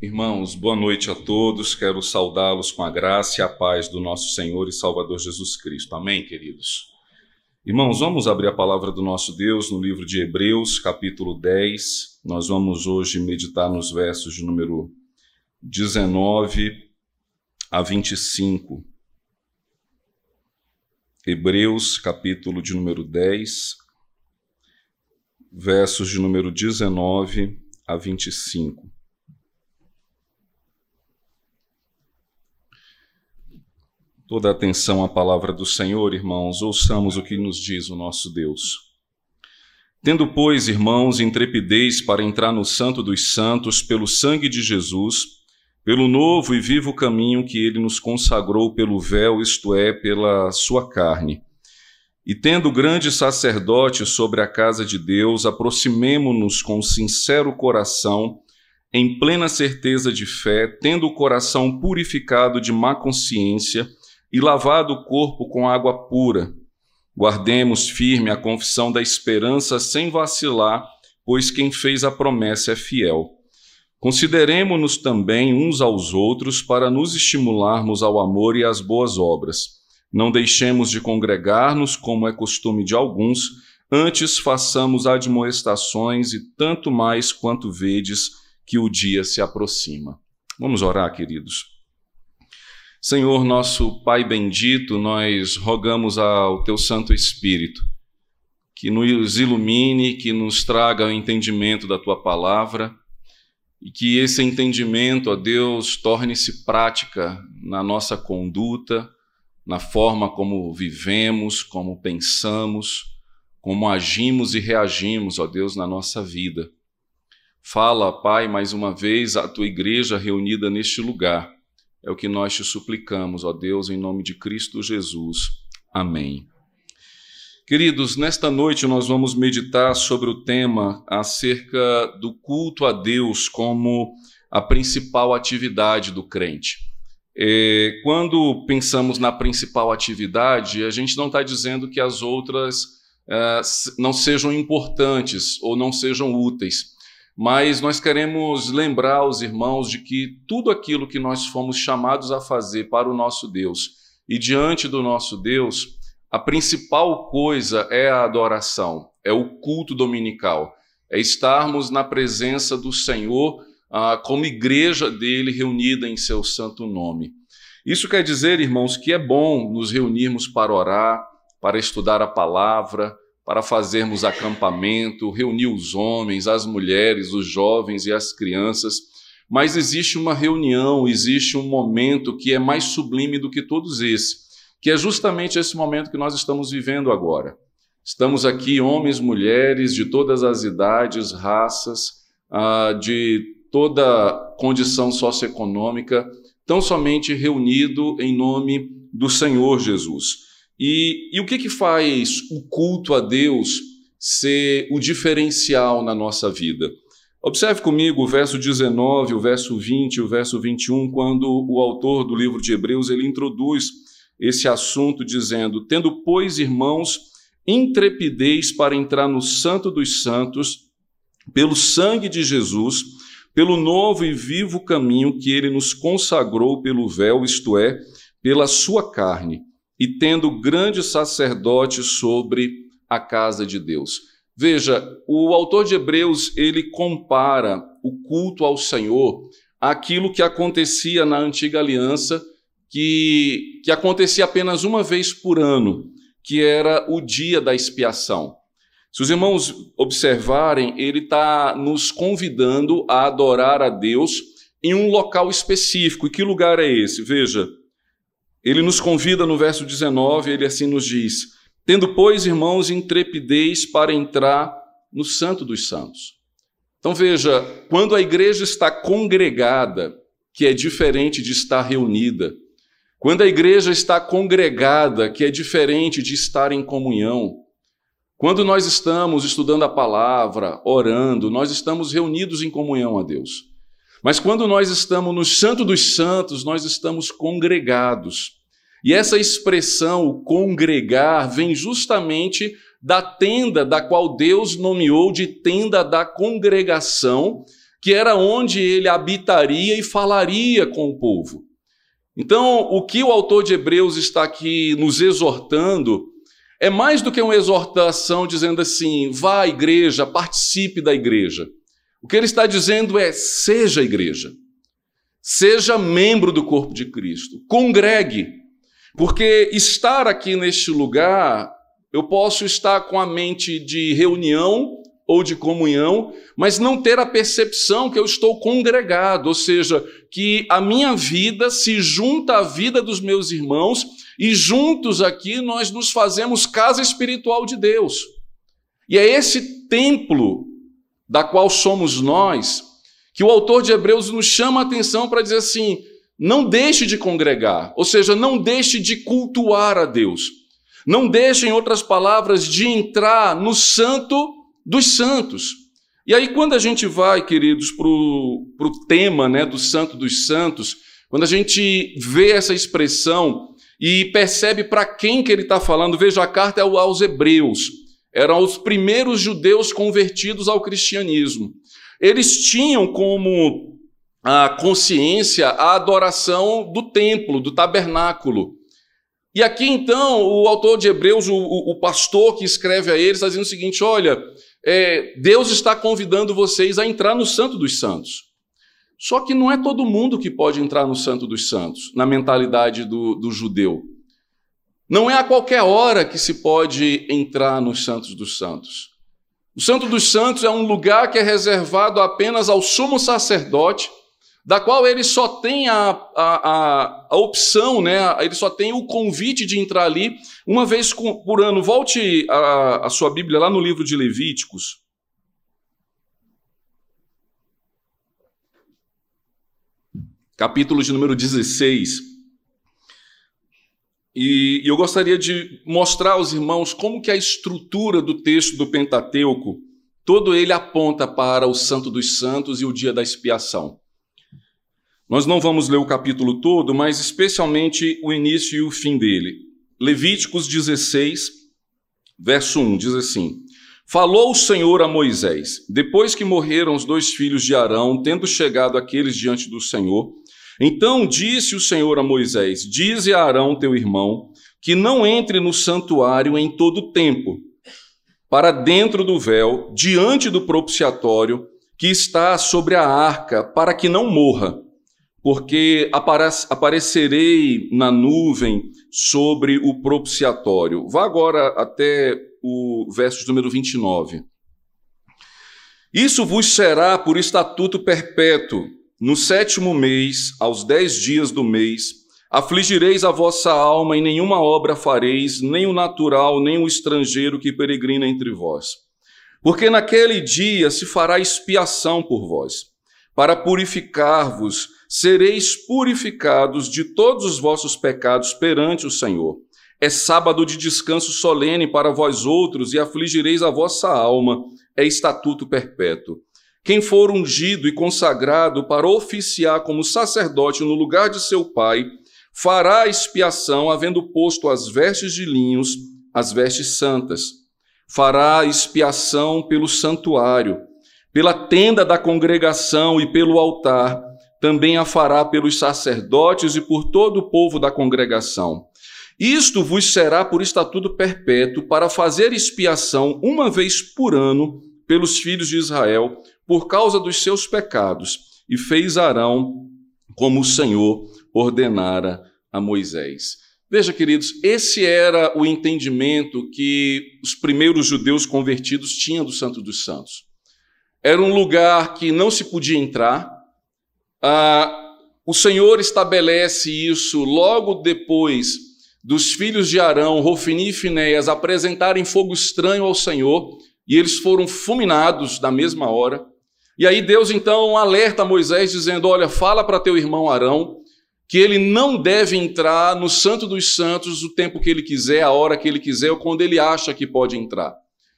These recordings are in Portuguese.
Irmãos, boa noite a todos. Quero saudá-los com a graça e a paz do nosso Senhor e Salvador Jesus Cristo. Amém, queridos. Irmãos, vamos abrir a palavra do nosso Deus no livro de Hebreus, capítulo 10. Nós vamos hoje meditar nos versos de número 19 a 25. Hebreus, capítulo de número 10, versos de número 19 a 25. Toda atenção à palavra do Senhor, irmãos, ouçamos o que nos diz o nosso Deus. Tendo, pois, irmãos, intrepidez para entrar no Santo dos Santos pelo sangue de Jesus, pelo novo e vivo caminho que ele nos consagrou pelo véu, isto é, pela sua carne. E tendo grande sacerdote sobre a casa de Deus, aproximemo-nos com sincero coração, em plena certeza de fé, tendo o coração purificado de má consciência, e lavado o corpo com água pura. Guardemos firme a confissão da esperança sem vacilar, pois quem fez a promessa é fiel. Consideremos-nos também uns aos outros para nos estimularmos ao amor e às boas obras. Não deixemos de congregar-nos, como é costume de alguns, antes façamos admoestações e tanto mais quanto vedes que o dia se aproxima. Vamos orar, queridos. Senhor, nosso Pai bendito, nós rogamos ao Teu Santo Espírito que nos ilumine, que nos traga o entendimento da Tua palavra e que esse entendimento, ó Deus, torne-se prática na nossa conduta, na forma como vivemos, como pensamos, como agimos e reagimos, ó Deus, na nossa vida. Fala, Pai, mais uma vez à tua igreja reunida neste lugar é o que nós te suplicamos, ó Deus, em nome de Cristo Jesus. Amém. Queridos, nesta noite nós vamos meditar sobre o tema acerca do culto a Deus como a principal atividade do crente. É, quando pensamos na principal atividade, a gente não está dizendo que as outras é, não sejam importantes ou não sejam úteis mas nós queremos lembrar os irmãos de que tudo aquilo que nós fomos chamados a fazer para o nosso Deus e diante do nosso Deus, a principal coisa é a adoração, é o culto dominical, é estarmos na presença do Senhor ah, como igreja dele reunida em seu santo nome. Isso quer dizer, irmãos, que é bom nos reunirmos para orar, para estudar a palavra, para fazermos acampamento, reunir os homens, as mulheres, os jovens e as crianças. Mas existe uma reunião, existe um momento que é mais sublime do que todos esses, que é justamente esse momento que nós estamos vivendo agora. Estamos aqui, homens, mulheres, de todas as idades, raças, ah, de toda condição socioeconômica, tão somente reunido em nome do Senhor Jesus. E, e o que, que faz o culto a Deus ser o diferencial na nossa vida? Observe comigo o verso 19, o verso 20, o verso 21, quando o autor do livro de Hebreus ele introduz esse assunto dizendo: Tendo, pois, irmãos, intrepidez para entrar no Santo dos Santos, pelo sangue de Jesus, pelo novo e vivo caminho que ele nos consagrou pelo véu, isto é, pela sua carne e tendo grande sacerdote sobre a casa de Deus. Veja, o autor de Hebreus, ele compara o culto ao Senhor àquilo que acontecia na antiga aliança, que, que acontecia apenas uma vez por ano, que era o dia da expiação. Se os irmãos observarem, ele está nos convidando a adorar a Deus em um local específico. E que lugar é esse? Veja, ele nos convida no verso 19, ele assim nos diz: Tendo, pois, irmãos, intrepidez para entrar no Santo dos Santos. Então veja, quando a igreja está congregada, que é diferente de estar reunida, quando a igreja está congregada, que é diferente de estar em comunhão, quando nós estamos estudando a palavra, orando, nós estamos reunidos em comunhão a Deus. Mas quando nós estamos no Santo dos Santos, nós estamos congregados. E essa expressão, o congregar, vem justamente da tenda da qual Deus nomeou de tenda da congregação, que era onde ele habitaria e falaria com o povo. Então, o que o autor de Hebreus está aqui nos exortando é mais do que uma exortação dizendo assim: vá à igreja, participe da igreja. O que ele está dizendo é: seja igreja, seja membro do corpo de Cristo, congregue, porque estar aqui neste lugar, eu posso estar com a mente de reunião ou de comunhão, mas não ter a percepção que eu estou congregado, ou seja, que a minha vida se junta à vida dos meus irmãos e juntos aqui nós nos fazemos casa espiritual de Deus. E é esse templo da qual somos nós que o autor de Hebreus nos chama a atenção para dizer assim: não deixe de congregar, ou seja, não deixe de cultuar a Deus. Não deixe, em outras palavras, de entrar no santo dos santos. E aí, quando a gente vai, queridos, para o tema né, do Santo dos Santos, quando a gente vê essa expressão e percebe para quem que ele está falando, veja, a carta é aos Hebreus. Eram os primeiros judeus convertidos ao cristianismo. Eles tinham como a consciência a adoração do templo, do tabernáculo. E aqui então, o autor de Hebreus, o, o pastor que escreve a eles, está dizendo o seguinte: olha, é, Deus está convidando vocês a entrar no Santo dos Santos. Só que não é todo mundo que pode entrar no Santo dos Santos, na mentalidade do, do judeu. Não é a qualquer hora que se pode entrar nos Santos dos Santos. O Santo dos Santos é um lugar que é reservado apenas ao sumo sacerdote da qual ele só tem a, a, a, a, opção, né? ele só tem o convite de entrar ali uma vez por ano. Volte a, a sua Bíblia lá no livro de Levíticos. Capítulo de número 16. E, eu gostaria de mostrar aos irmãos como que a estrutura do texto do Pentateuco, todo ele aponta para o Santo dos Santos e o dia da expiação. Nós não vamos ler o capítulo todo, mas especialmente o início e o fim dele. Levíticos 16, verso 1 diz assim: Falou o Senhor a Moisés, depois que morreram os dois filhos de Arão, tendo chegado aqueles diante do Senhor. Então disse o Senhor a Moisés: Dize a Arão, teu irmão, que não entre no santuário em todo o tempo, para dentro do véu, diante do propiciatório que está sobre a arca, para que não morra porque aparecerei na nuvem sobre o propiciatório. Vá agora até o verso número 29. Isso vos será por estatuto perpétuo. No sétimo mês, aos dez dias do mês, afligireis a vossa alma e nenhuma obra fareis, nem o natural, nem o estrangeiro que peregrina entre vós. Porque naquele dia se fará expiação por vós, para purificar-vos sereis purificados de todos os vossos pecados perante o Senhor. É sábado de descanso solene para vós outros e afligireis a vossa alma. É estatuto perpétuo. Quem for ungido e consagrado para oficiar como sacerdote no lugar de seu pai, fará expiação, havendo posto as vestes de linhos, as vestes santas. Fará expiação pelo santuário, pela tenda da congregação e pelo altar também a fará pelos sacerdotes e por todo o povo da congregação. Isto vos será por estatuto perpétuo para fazer expiação uma vez por ano pelos filhos de Israel por causa dos seus pecados. E fez Arão como o Senhor ordenara a Moisés. Veja, queridos, esse era o entendimento que os primeiros judeus convertidos tinham do Santo dos Santos. Era um lugar que não se podia entrar, ah, o Senhor estabelece isso logo depois dos filhos de Arão, Rofini e Finéias, apresentarem fogo estranho ao Senhor, e eles foram fulminados na mesma hora. E aí Deus então alerta Moisés, dizendo: Olha, fala para teu irmão Arão que ele não deve entrar no Santo dos Santos o tempo que ele quiser, a hora que ele quiser, ou quando ele acha que pode entrar.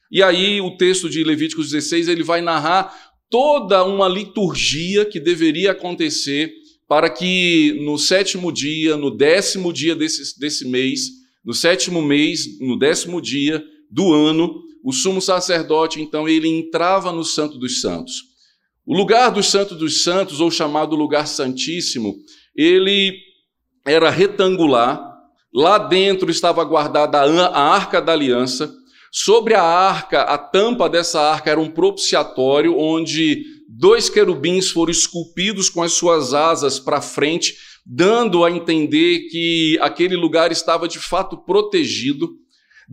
E aí o texto de Levíticos 16 ele vai narrar toda uma liturgia que deveria acontecer para que no sétimo dia, no décimo dia desse, desse mês, no sétimo mês, no décimo dia do ano, o sumo sacerdote, então, ele entrava no Santo dos Santos. O lugar dos Santos dos Santos, ou chamado lugar santíssimo, ele era retangular. Lá dentro estava guardada a arca da aliança. Sobre a arca, a tampa dessa arca era um propiciatório onde dois querubins foram esculpidos com as suas asas para frente, dando a entender que aquele lugar estava de fato protegido.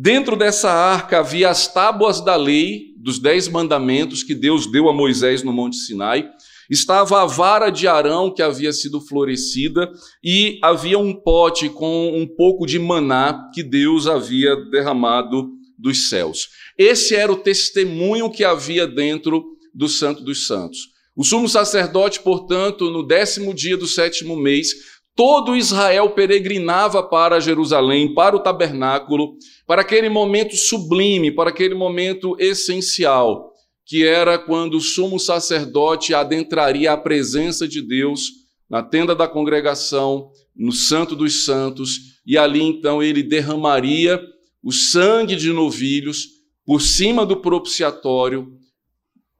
Dentro dessa arca havia as tábuas da lei, dos dez mandamentos que Deus deu a Moisés no Monte Sinai. Estava a vara de Arão que havia sido florescida e havia um pote com um pouco de maná que Deus havia derramado dos céus. Esse era o testemunho que havia dentro do Santo dos Santos. O sumo sacerdote, portanto, no décimo dia do sétimo mês, todo Israel peregrinava para Jerusalém, para o tabernáculo, para aquele momento sublime, para aquele momento essencial, que era quando o sumo sacerdote adentraria a presença de Deus na tenda da congregação, no Santo dos Santos, e ali então ele derramaria o sangue de novilhos por cima do propiciatório,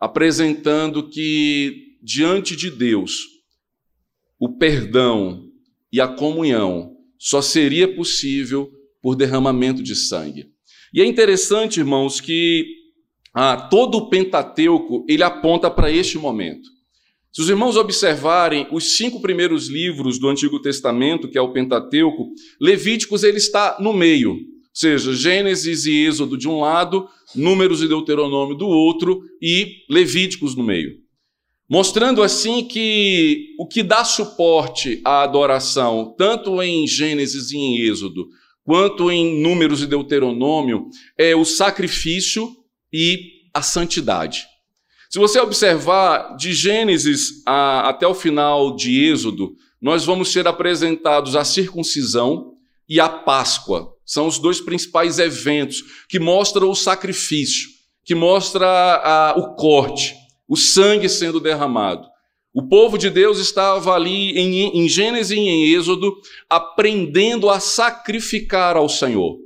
apresentando que diante de Deus o perdão e a comunhão só seria possível por derramamento de sangue. E é interessante, irmãos, que ah, todo o Pentateuco ele aponta para este momento. Se os irmãos observarem os cinco primeiros livros do Antigo Testamento, que é o Pentateuco, Levíticos ele está no meio, ou seja, Gênesis e Êxodo de um lado, Números e Deuteronômio do outro e Levíticos no meio. Mostrando assim que o que dá suporte à adoração, tanto em Gênesis e em Êxodo, quanto em Números e Deuteronômio, é o sacrifício e a santidade. Se você observar de Gênesis a, até o final de Êxodo, nós vamos ser apresentados a circuncisão e a Páscoa. São os dois principais eventos que mostram o sacrifício, que mostra a, o corte, o sangue sendo derramado. O povo de Deus estava ali em, em Gênesis e em Êxodo aprendendo a sacrificar ao Senhor.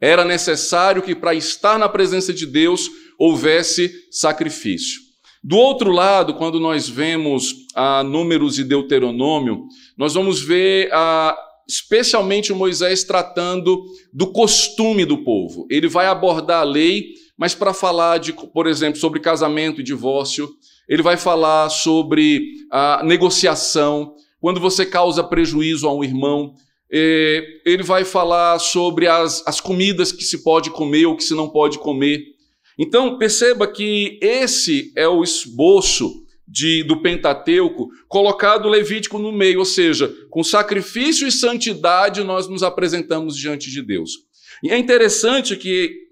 Era necessário que para estar na presença de Deus houvesse sacrifício. Do outro lado, quando nós vemos a Números e Deuteronômio, nós vamos ver a, especialmente Moisés tratando do costume do povo. Ele vai abordar a lei, mas para falar de, por exemplo, sobre casamento e divórcio, ele vai falar sobre a negociação, quando você causa prejuízo a um irmão, é, ele vai falar sobre as, as comidas que se pode comer ou que se não pode comer. Então, perceba que esse é o esboço de, do Pentateuco, colocado Levítico no meio, ou seja, com sacrifício e santidade nós nos apresentamos diante de Deus. E é interessante que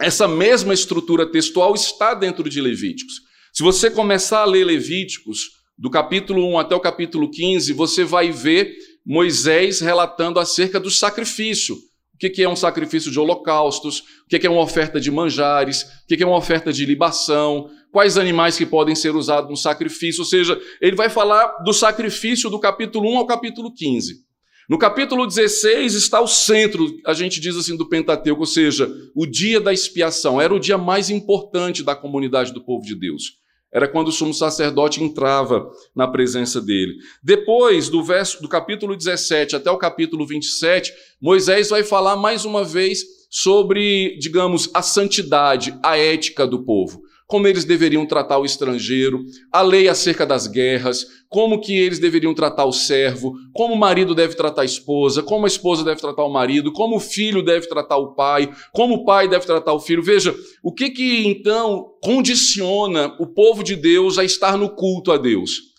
essa mesma estrutura textual está dentro de Levíticos. Se você começar a ler Levíticos, do capítulo 1 até o capítulo 15, você vai ver Moisés relatando acerca do sacrifício. O que é um sacrifício de holocaustos, o que é uma oferta de manjares, o que é uma oferta de libação, quais animais que podem ser usados no sacrifício. Ou seja, ele vai falar do sacrifício do capítulo 1 ao capítulo 15. No capítulo 16 está o centro, a gente diz assim, do Pentateuco, ou seja, o dia da expiação. Era o dia mais importante da comunidade do povo de Deus. Era quando o sumo sacerdote entrava na presença dele. Depois do verso do capítulo 17 até o capítulo 27, Moisés vai falar mais uma vez sobre, digamos, a santidade, a ética do povo como eles deveriam tratar o estrangeiro, a lei acerca das guerras, como que eles deveriam tratar o servo, como o marido deve tratar a esposa, como a esposa deve tratar o marido, como o filho deve tratar o pai, como o pai deve tratar o filho. Veja, o que que então condiciona o povo de Deus a estar no culto a Deus?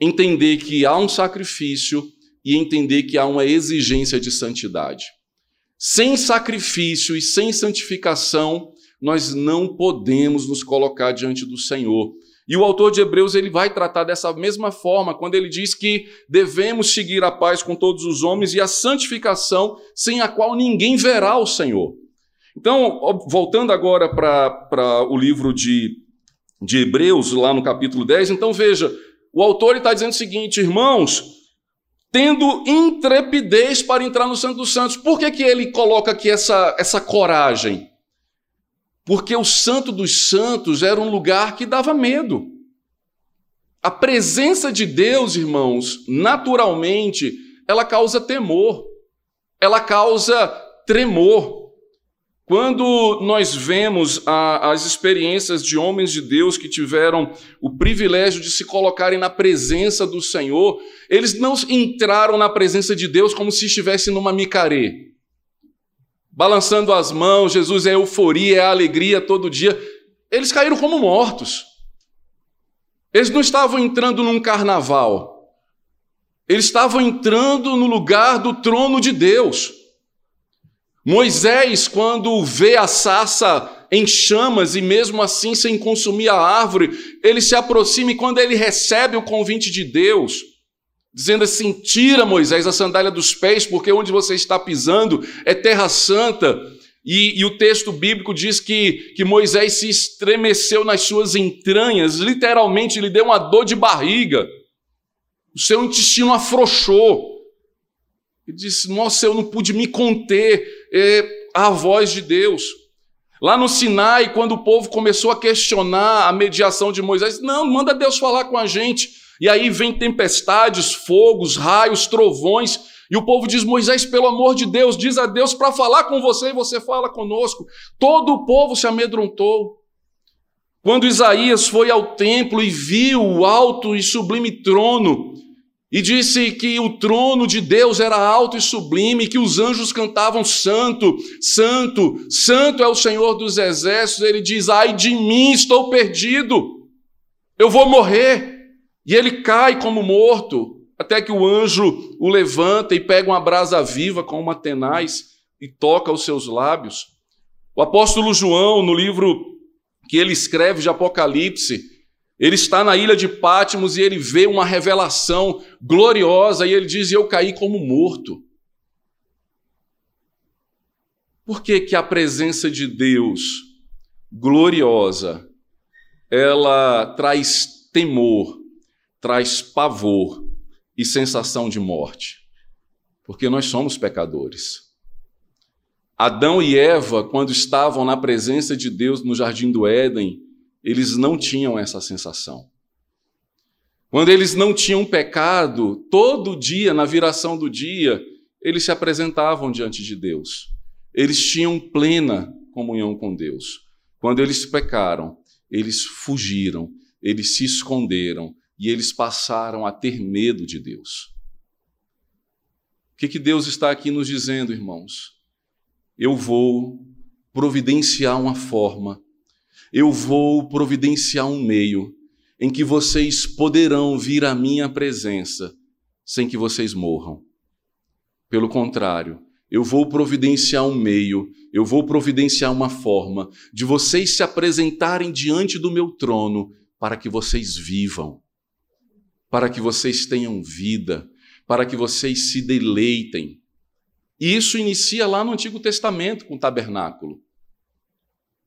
Entender que há um sacrifício e entender que há uma exigência de santidade. Sem sacrifício e sem santificação, nós não podemos nos colocar diante do Senhor. E o autor de Hebreus ele vai tratar dessa mesma forma quando ele diz que devemos seguir a paz com todos os homens e a santificação sem a qual ninguém verá o Senhor. Então, voltando agora para o livro de, de Hebreus, lá no capítulo 10, então veja, o autor está dizendo o seguinte, irmãos, tendo intrepidez para entrar no Santo dos Santos. Por que, que ele coloca aqui essa, essa coragem? Porque o Santo dos Santos era um lugar que dava medo. A presença de Deus, irmãos, naturalmente, ela causa temor, ela causa tremor. Quando nós vemos a, as experiências de homens de Deus que tiveram o privilégio de se colocarem na presença do Senhor, eles não entraram na presença de Deus como se estivessem numa micaré, balançando as mãos, Jesus é euforia, é alegria todo dia. Eles caíram como mortos. Eles não estavam entrando num carnaval. Eles estavam entrando no lugar do trono de Deus. Moisés, quando vê a sarça em chamas e mesmo assim sem consumir a árvore, ele se aproxima e quando ele recebe o convite de Deus, dizendo assim: Tira, Moisés, a sandália dos pés, porque onde você está pisando é terra santa. E, e, o texto bíblico diz que, que Moisés se estremeceu nas suas entranhas, literalmente lhe deu uma dor de barriga, o seu intestino afrouxou. Ele disse: Nossa, eu não pude me conter é, à voz de Deus. Lá no Sinai, quando o povo começou a questionar a mediação de Moisés, não, manda Deus falar com a gente. E aí vem tempestades, fogos, raios, trovões, e o povo diz: Moisés, pelo amor de Deus, diz a Deus para falar com você e você fala conosco. Todo o povo se amedrontou. Quando Isaías foi ao templo e viu o alto e sublime trono, e disse que o trono de Deus era alto e sublime, que os anjos cantavam: Santo, Santo, Santo é o Senhor dos exércitos. Ele diz: Ai de mim, estou perdido, eu vou morrer. E ele cai como morto, até que o anjo o levanta e pega uma brasa viva com uma tenaz e toca os seus lábios. O apóstolo João, no livro que ele escreve de Apocalipse, ele está na ilha de Pátimos e ele vê uma revelação gloriosa e ele diz: Eu caí como morto. Por que, que a presença de Deus gloriosa ela traz temor, traz pavor e sensação de morte? Porque nós somos pecadores. Adão e Eva, quando estavam na presença de Deus no jardim do Éden, eles não tinham essa sensação. Quando eles não tinham pecado, todo dia, na viração do dia, eles se apresentavam diante de Deus. Eles tinham plena comunhão com Deus. Quando eles pecaram, eles fugiram, eles se esconderam e eles passaram a ter medo de Deus. O que, que Deus está aqui nos dizendo, irmãos? Eu vou providenciar uma forma eu vou providenciar um meio em que vocês poderão vir à minha presença sem que vocês morram. Pelo contrário, eu vou providenciar um meio, eu vou providenciar uma forma de vocês se apresentarem diante do meu trono para que vocês vivam, para que vocês tenham vida, para que vocês se deleitem. E isso inicia lá no Antigo Testamento com o tabernáculo.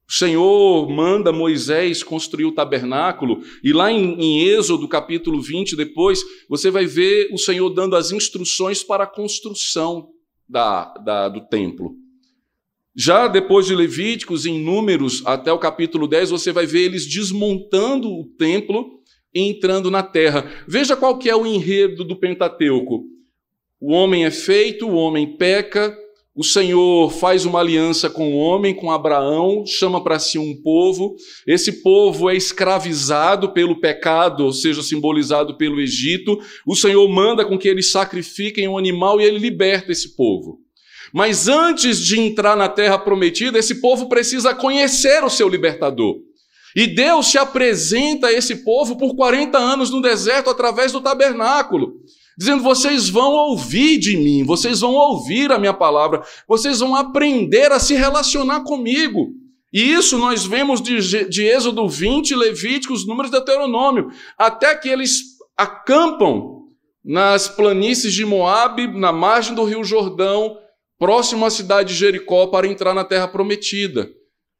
O Senhor manda Moisés construir o tabernáculo, e lá em, em, Êxodo, capítulo 20, depois, você vai ver o Senhor dando as instruções para a construção da, da, do templo. Já depois de Levíticos, em Números, até o capítulo 10, você vai ver eles desmontando o templo entrando na terra. Veja qual que é o enredo do Pentateuco. O homem é feito, o homem peca, o Senhor faz uma aliança com o homem, com Abraão, chama para si um povo. Esse povo é escravizado pelo pecado, ou seja, simbolizado pelo Egito. O Senhor manda com que eles sacrifiquem um animal e ele liberta esse povo. Mas antes de entrar na terra prometida, esse povo precisa conhecer o seu libertador. E Deus se apresenta a esse povo por 40 anos no deserto através do tabernáculo dizendo: vocês vão ouvir de mim, vocês vão ouvir a minha palavra, vocês vão aprender a se relacionar comigo. E isso nós vemos de, de Êxodo 20, Levíticos, números de Deuteronômio, até que eles acampam nas planícies de Moabe, na margem do Rio Jordão, próximo à cidade de Jericó, para entrar na terra prometida.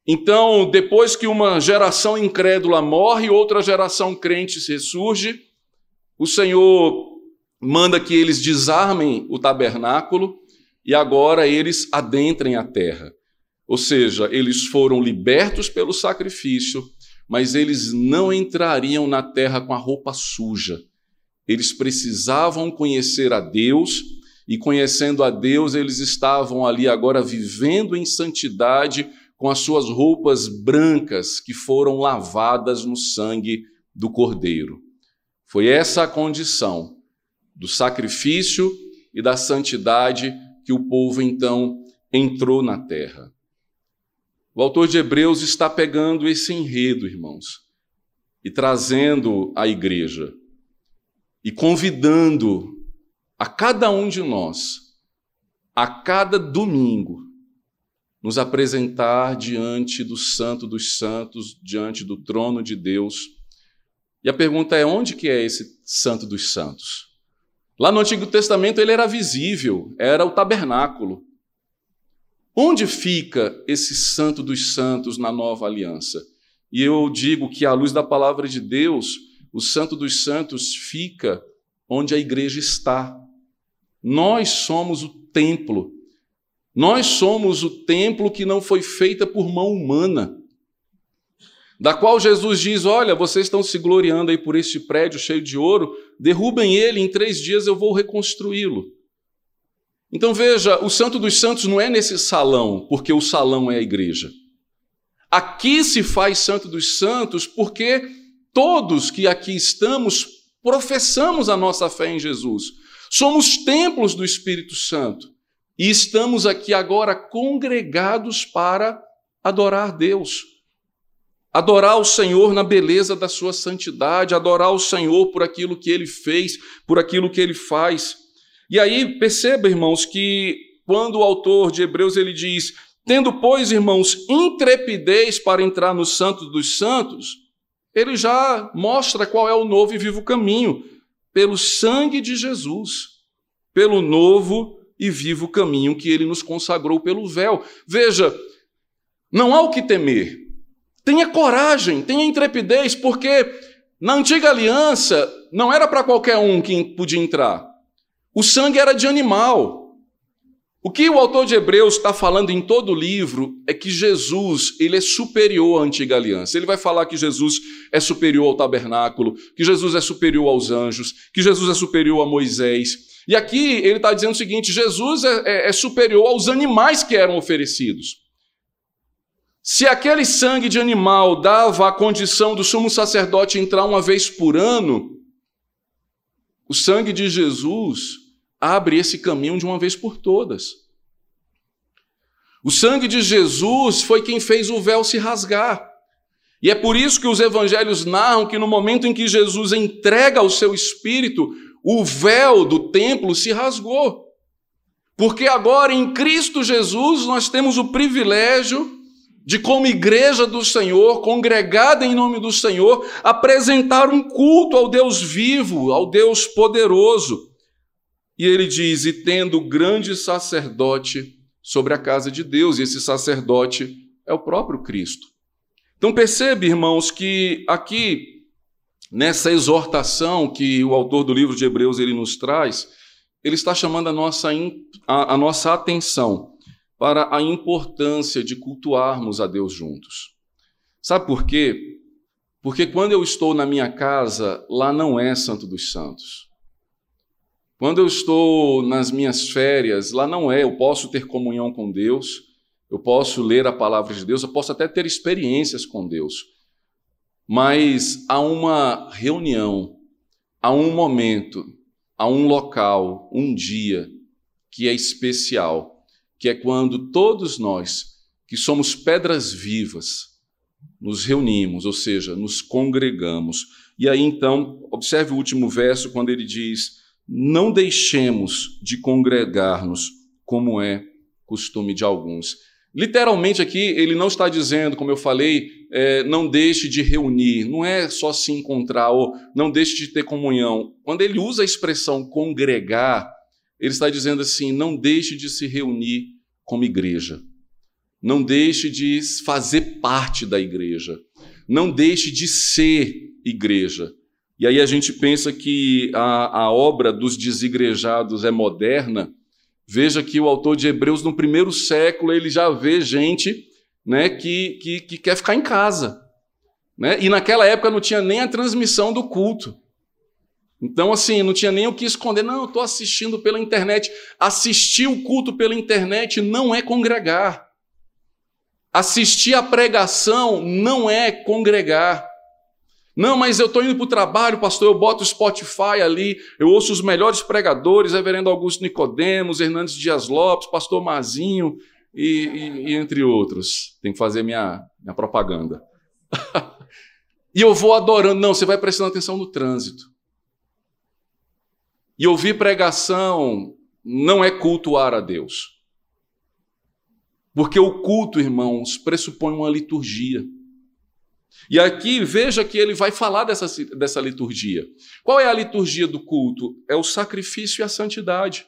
Então, depois que uma geração incrédula morre, outra geração crente ressurge, o Senhor manda que eles desarmem o tabernáculo e agora eles adentrem a terra. Ou seja, eles foram libertos pelo sacrifício, mas eles não entrariam na terra com a roupa suja. Eles precisavam conhecer a Deus, e conhecendo a Deus, eles estavam ali agora vivendo em santidade com as suas roupas brancas que foram lavadas no sangue do Cordeiro. Foi essa a condição do sacrifício e da santidade que o povo então entrou na terra. O autor de Hebreus está pegando esse enredo, irmãos, e trazendo à igreja e convidando a cada um de nós, a cada domingo, nos apresentar diante do Santo dos Santos, diante do trono de Deus. E a pergunta é: onde que é esse Santo dos Santos? Lá no Antigo Testamento ele era visível, era o tabernáculo. Onde fica esse Santo dos Santos na nova aliança? E eu digo que, à luz da palavra de Deus, o Santo dos Santos fica onde a igreja está. Nós somos o templo. Nós somos o templo que não foi feita por mão humana. Da qual Jesus diz: Olha, vocês estão se gloriando aí por este prédio cheio de ouro, derrubem ele, em três dias eu vou reconstruí-lo. Então veja, o Santo dos Santos não é nesse salão, porque o salão é a igreja. Aqui se faz Santo dos Santos porque todos que aqui estamos professamos a nossa fé em Jesus. Somos templos do Espírito Santo e estamos aqui agora congregados para adorar Deus. Adorar o Senhor na beleza da sua santidade, adorar o Senhor por aquilo que ele fez, por aquilo que ele faz. E aí, perceba, irmãos, que quando o autor de Hebreus ele diz: Tendo, pois, irmãos, intrepidez para entrar no Santo dos Santos, ele já mostra qual é o novo e vivo caminho, pelo sangue de Jesus, pelo novo e vivo caminho que ele nos consagrou pelo véu. Veja, não há o que temer. Tenha coragem, tenha intrepidez, porque na antiga aliança não era para qualquer um que podia entrar. O sangue era de animal. O que o autor de Hebreus está falando em todo o livro é que Jesus ele é superior à antiga aliança. Ele vai falar que Jesus é superior ao tabernáculo, que Jesus é superior aos anjos, que Jesus é superior a Moisés. E aqui ele está dizendo o seguinte: Jesus é, é, é superior aos animais que eram oferecidos. Se aquele sangue de animal dava a condição do sumo sacerdote entrar uma vez por ano, o sangue de Jesus abre esse caminho de uma vez por todas. O sangue de Jesus foi quem fez o véu se rasgar. E é por isso que os evangelhos narram que no momento em que Jesus entrega o seu espírito, o véu do templo se rasgou. Porque agora em Cristo Jesus nós temos o privilégio de, como igreja do Senhor, congregada em nome do Senhor, apresentar um culto ao Deus vivo, ao Deus poderoso. E ele diz: e tendo grande sacerdote sobre a casa de Deus, e esse sacerdote é o próprio Cristo. Então percebe, irmãos, que aqui nessa exortação que o autor do livro de Hebreus ele nos traz, ele está chamando a nossa, a, a nossa atenção para a importância de cultuarmos a Deus juntos. Sabe por quê? Porque quando eu estou na minha casa, lá não é Santo dos Santos. Quando eu estou nas minhas férias, lá não é, eu posso ter comunhão com Deus, eu posso ler a palavra de Deus, eu posso até ter experiências com Deus. Mas há uma reunião, há um momento, há um local, um dia que é especial, que é quando todos nós, que somos pedras vivas, nos reunimos, ou seja, nos congregamos. E aí então, observe o último verso quando ele diz: não deixemos de congregar-nos, como é costume de alguns. Literalmente aqui, ele não está dizendo, como eu falei, é, não deixe de reunir, não é só se encontrar ou não deixe de ter comunhão. Quando ele usa a expressão congregar, ele está dizendo assim: não deixe de se reunir como igreja, não deixe de fazer parte da igreja, não deixe de ser igreja. E aí a gente pensa que a, a obra dos desigrejados é moderna. Veja que o autor de Hebreus, no primeiro século, ele já vê gente né, que, que, que quer ficar em casa. Né? E naquela época não tinha nem a transmissão do culto. Então, assim, não tinha nem o que esconder. Não, eu estou assistindo pela internet. Assistir o culto pela internet não é congregar. Assistir a pregação não é congregar. Não, mas eu estou indo para o trabalho, pastor, eu boto o Spotify ali, eu ouço os melhores pregadores, reverendo Augusto Nicodemos, Hernandes Dias Lopes, pastor Mazinho e, e, e entre outros. Tem que fazer minha, minha propaganda. e eu vou adorando. Não, você vai prestando atenção no trânsito. E ouvir pregação não é cultuar a Deus. Porque o culto, irmãos, pressupõe uma liturgia. E aqui veja que ele vai falar dessa, dessa liturgia. Qual é a liturgia do culto? É o sacrifício e a santidade.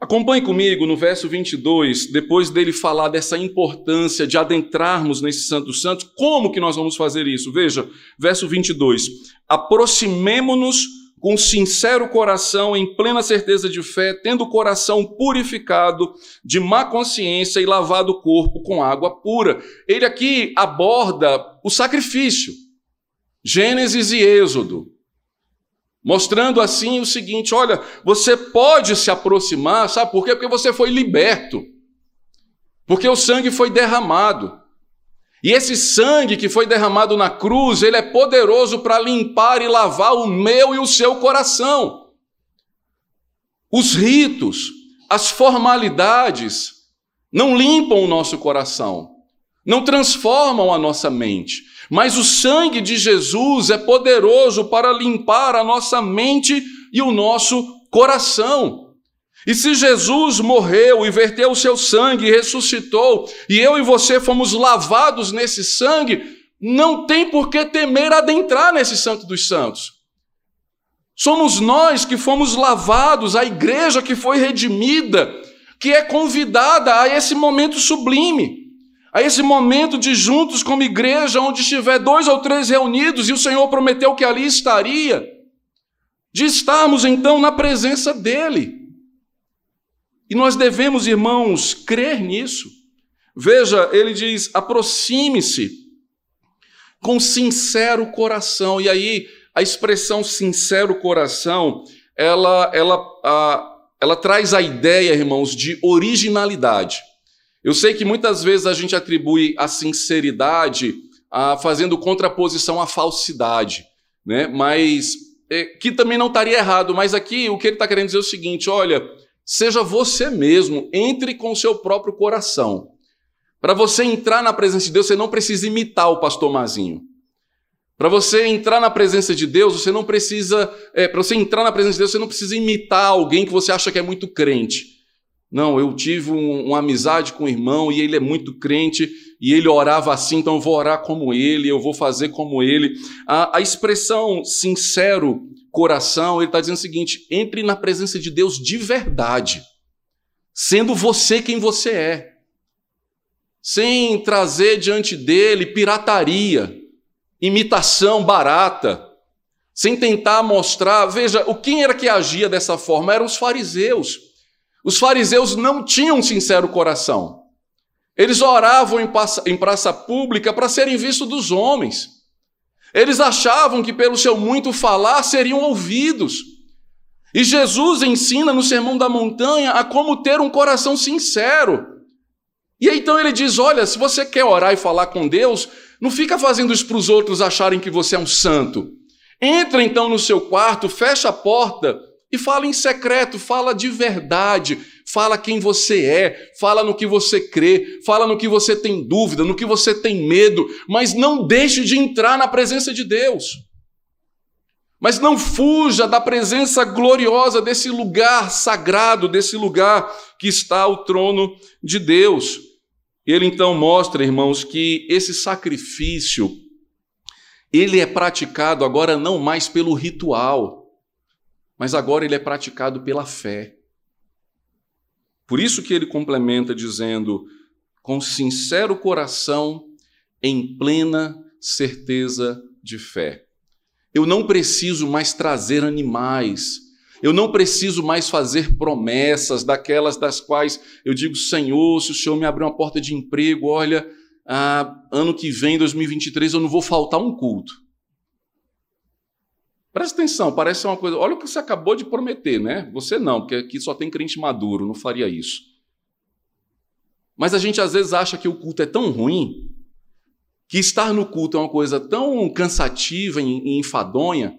Acompanhe comigo no verso 22, depois dele falar dessa importância de adentrarmos nesse Santo Santo, como que nós vamos fazer isso? Veja, verso 22. Aproximemo-nos com sincero coração, em plena certeza de fé, tendo o coração purificado de má consciência e lavado o corpo com água pura. Ele aqui aborda o sacrifício. Gênesis e Êxodo. Mostrando assim o seguinte: olha, você pode se aproximar, sabe por quê? Porque você foi liberto. Porque o sangue foi derramado. E esse sangue que foi derramado na cruz, ele é poderoso para limpar e lavar o meu e o seu coração. Os ritos, as formalidades, não limpam o nosso coração, não transformam a nossa mente, mas o sangue de Jesus é poderoso para limpar a nossa mente e o nosso coração. E se Jesus morreu e verteu o seu sangue e ressuscitou, e eu e você fomos lavados nesse sangue, não tem por que temer adentrar nesse Santo dos Santos. Somos nós que fomos lavados, a igreja que foi redimida, que é convidada a esse momento sublime, a esse momento de juntos como igreja, onde estiver dois ou três reunidos, e o Senhor prometeu que ali estaria, de estarmos então na presença dEle. E nós devemos, irmãos, crer nisso. Veja, ele diz: aproxime-se com sincero coração. E aí, a expressão sincero coração, ela, ela, a, ela traz a ideia, irmãos, de originalidade. Eu sei que muitas vezes a gente atribui a sinceridade a, fazendo contraposição à falsidade, né? mas é, que também não estaria errado. Mas aqui o que ele está querendo dizer é o seguinte: olha, Seja você mesmo, entre com seu próprio coração. Para você entrar na presença de Deus, você não precisa imitar o pastor Mazinho. Para você entrar na presença de Deus, você não precisa. É, para você entrar na presença de Deus, você não precisa imitar alguém que você acha que é muito crente. Não, eu tive um, uma amizade com um irmão e ele é muito crente e ele orava assim, então eu vou orar como ele, eu vou fazer como ele. A, a expressão sincero coração, ele está dizendo o seguinte: entre na presença de Deus de verdade, sendo você quem você é, sem trazer diante dele pirataria, imitação barata, sem tentar mostrar. Veja, o quem era que agia dessa forma eram os fariseus. Os fariseus não tinham sincero coração. Eles oravam em praça, em praça pública para serem vistos dos homens. Eles achavam que pelo seu muito falar seriam ouvidos. E Jesus ensina no Sermão da Montanha a como ter um coração sincero. E então ele diz: olha, se você quer orar e falar com Deus, não fica fazendo isso para os outros acharem que você é um santo. Entra então no seu quarto, fecha a porta e fala em secreto, fala de verdade, Fala quem você é, fala no que você crê, fala no que você tem dúvida, no que você tem medo, mas não deixe de entrar na presença de Deus. Mas não fuja da presença gloriosa desse lugar sagrado, desse lugar que está o trono de Deus. Ele então mostra, irmãos, que esse sacrifício ele é praticado agora não mais pelo ritual, mas agora ele é praticado pela fé. Por isso que ele complementa dizendo: com sincero coração, em plena certeza de fé. Eu não preciso mais trazer animais. Eu não preciso mais fazer promessas daquelas das quais eu digo, Senhor, se o Senhor me abrir uma porta de emprego, olha, ah, ano que vem, 2023, eu não vou faltar um culto. Presta atenção, parece uma coisa. Olha o que você acabou de prometer, né? Você não, porque aqui só tem crente maduro, não faria isso. Mas a gente às vezes acha que o culto é tão ruim, que estar no culto é uma coisa tão cansativa e enfadonha,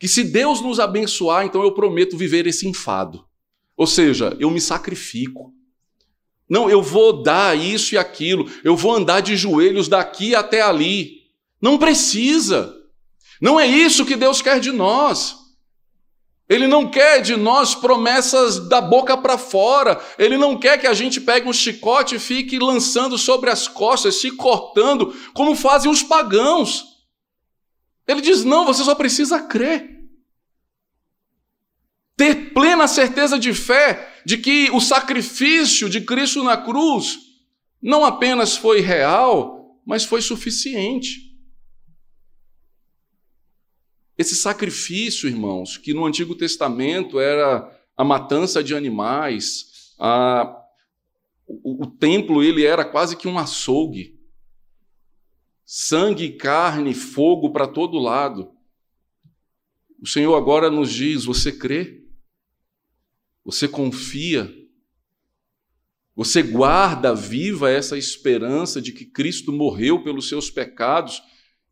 que se Deus nos abençoar, então eu prometo viver esse enfado. Ou seja, eu me sacrifico. Não, eu vou dar isso e aquilo, eu vou andar de joelhos daqui até ali. Não precisa. Não é isso que Deus quer de nós. Ele não quer de nós promessas da boca para fora. Ele não quer que a gente pegue um chicote e fique lançando sobre as costas, se cortando, como fazem os pagãos. Ele diz: não, você só precisa crer. Ter plena certeza de fé de que o sacrifício de Cristo na cruz não apenas foi real, mas foi suficiente. Esse sacrifício, irmãos, que no Antigo Testamento era a matança de animais, a, o, o templo ele era quase que um açougue. Sangue, carne, fogo para todo lado. O Senhor agora nos diz: você crê? Você confia? Você guarda viva essa esperança de que Cristo morreu pelos seus pecados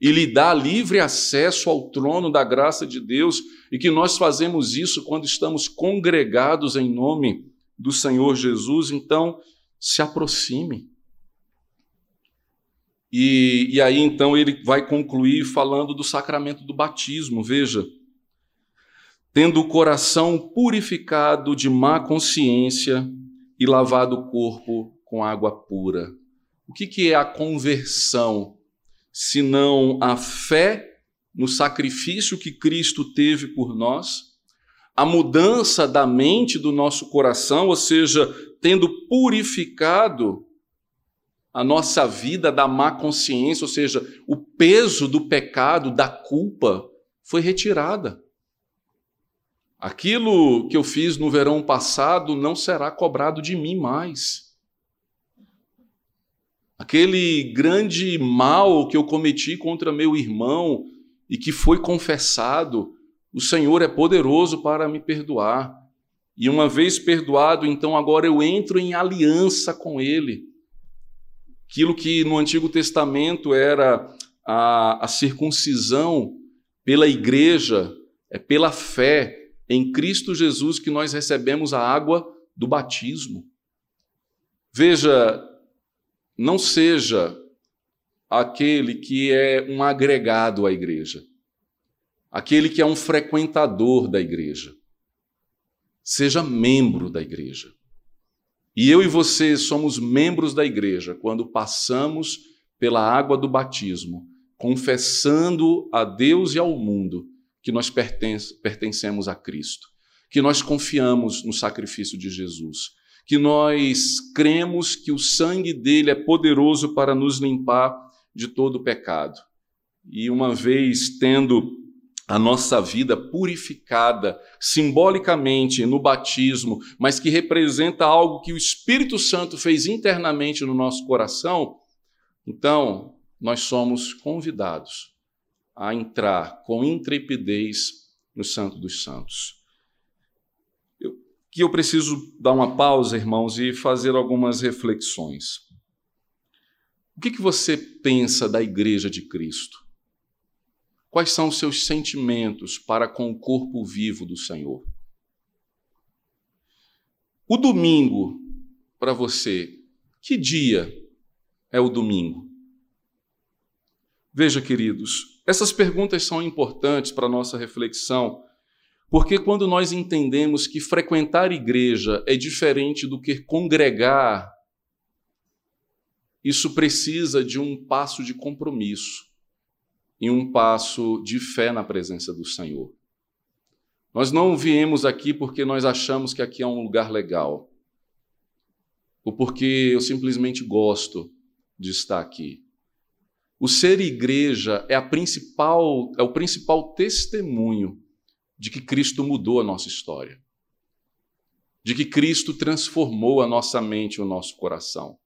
e lhe dá livre acesso ao trono da graça de Deus, e que nós fazemos isso quando estamos congregados em nome do Senhor Jesus, então se aproxime. E, e aí então ele vai concluir falando do sacramento do batismo, veja. Tendo o coração purificado de má consciência e lavado o corpo com água pura. O que, que é a conversão? Senão a fé no sacrifício que Cristo teve por nós, a mudança da mente do nosso coração, ou seja, tendo purificado a nossa vida da má consciência, ou seja, o peso do pecado, da culpa, foi retirada. Aquilo que eu fiz no verão passado não será cobrado de mim mais. Aquele grande mal que eu cometi contra meu irmão e que foi confessado, o Senhor é poderoso para me perdoar. E uma vez perdoado, então agora eu entro em aliança com Ele. Aquilo que no Antigo Testamento era a, a circuncisão pela igreja, é pela fé em Cristo Jesus que nós recebemos a água do batismo. Veja, não seja aquele que é um agregado à igreja, aquele que é um frequentador da igreja. Seja membro da igreja. E eu e você somos membros da igreja quando passamos pela água do batismo, confessando a Deus e ao mundo que nós pertencemos a Cristo, que nós confiamos no sacrifício de Jesus, que nós cremos que o sangue dele é poderoso para nos limpar de todo o pecado. E uma vez tendo a nossa vida purificada simbolicamente no batismo, mas que representa algo que o Espírito Santo fez internamente no nosso coração, então nós somos convidados a entrar com intrepidez no Santo dos Santos que eu preciso dar uma pausa, irmãos, e fazer algumas reflexões. O que, que você pensa da Igreja de Cristo? Quais são os seus sentimentos para com o corpo vivo do Senhor? O domingo, para você, que dia é o domingo? Veja, queridos, essas perguntas são importantes para a nossa reflexão porque quando nós entendemos que frequentar igreja é diferente do que congregar, isso precisa de um passo de compromisso e um passo de fé na presença do Senhor. Nós não viemos aqui porque nós achamos que aqui é um lugar legal, ou porque eu simplesmente gosto de estar aqui. O ser igreja é principal é o principal testemunho de que Cristo mudou a nossa história, de que Cristo transformou a nossa mente e o nosso coração.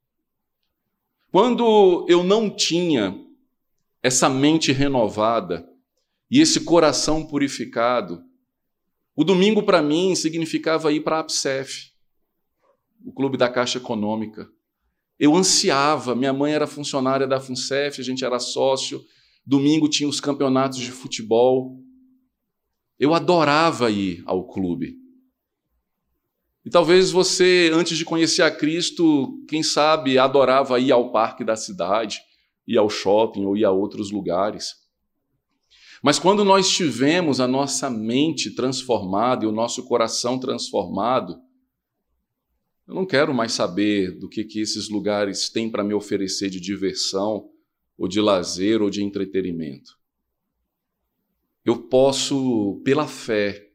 Quando eu não tinha essa mente renovada e esse coração purificado, o domingo para mim significava ir para a APSEF, o clube da Caixa Econômica. Eu ansiava, minha mãe era funcionária da FUNCEF, a gente era sócio, domingo tinha os campeonatos de futebol. Eu adorava ir ao clube. E talvez você, antes de conhecer a Cristo, quem sabe adorava ir ao parque da cidade, ir ao shopping ou ir a outros lugares. Mas quando nós tivemos a nossa mente transformada e o nosso coração transformado, eu não quero mais saber do que, que esses lugares têm para me oferecer de diversão, ou de lazer, ou de entretenimento. Eu posso, pela fé,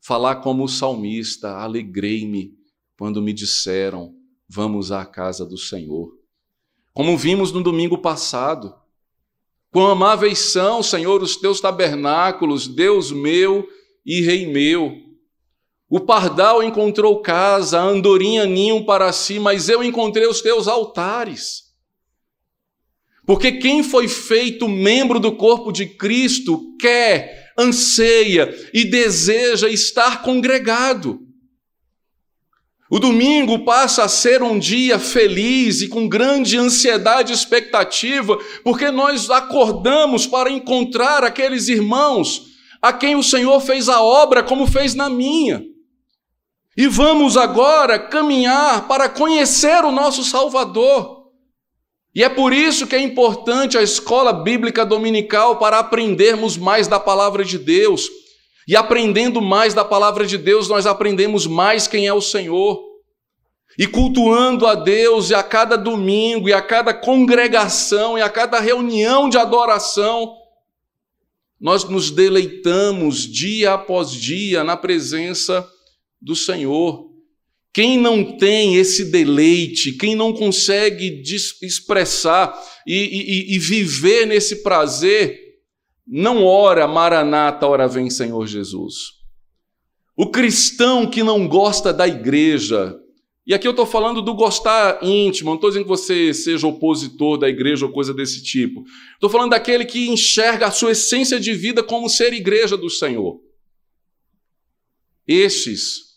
falar como o salmista: alegrei-me quando me disseram, vamos à casa do Senhor. Como vimos no domingo passado, quão amáveis são, Senhor, os teus tabernáculos, Deus meu e Rei meu. O pardal encontrou casa, a andorinha ninho para si, mas eu encontrei os teus altares. Porque quem foi feito membro do corpo de Cristo quer anseia e deseja estar congregado. O domingo passa a ser um dia feliz e com grande ansiedade e expectativa, porque nós acordamos para encontrar aqueles irmãos a quem o Senhor fez a obra como fez na minha. E vamos agora caminhar para conhecer o nosso Salvador. E é por isso que é importante a escola bíblica dominical para aprendermos mais da palavra de Deus. E aprendendo mais da palavra de Deus, nós aprendemos mais quem é o Senhor. E cultuando a Deus, e a cada domingo, e a cada congregação, e a cada reunião de adoração, nós nos deleitamos dia após dia na presença do Senhor. Quem não tem esse deleite, quem não consegue expressar e, e, e viver nesse prazer, não ora Maranata, ora vem Senhor Jesus. O cristão que não gosta da igreja, e aqui eu estou falando do gostar íntimo, não estou dizendo que você seja opositor da igreja ou coisa desse tipo. Estou falando daquele que enxerga a sua essência de vida como ser igreja do Senhor. Estes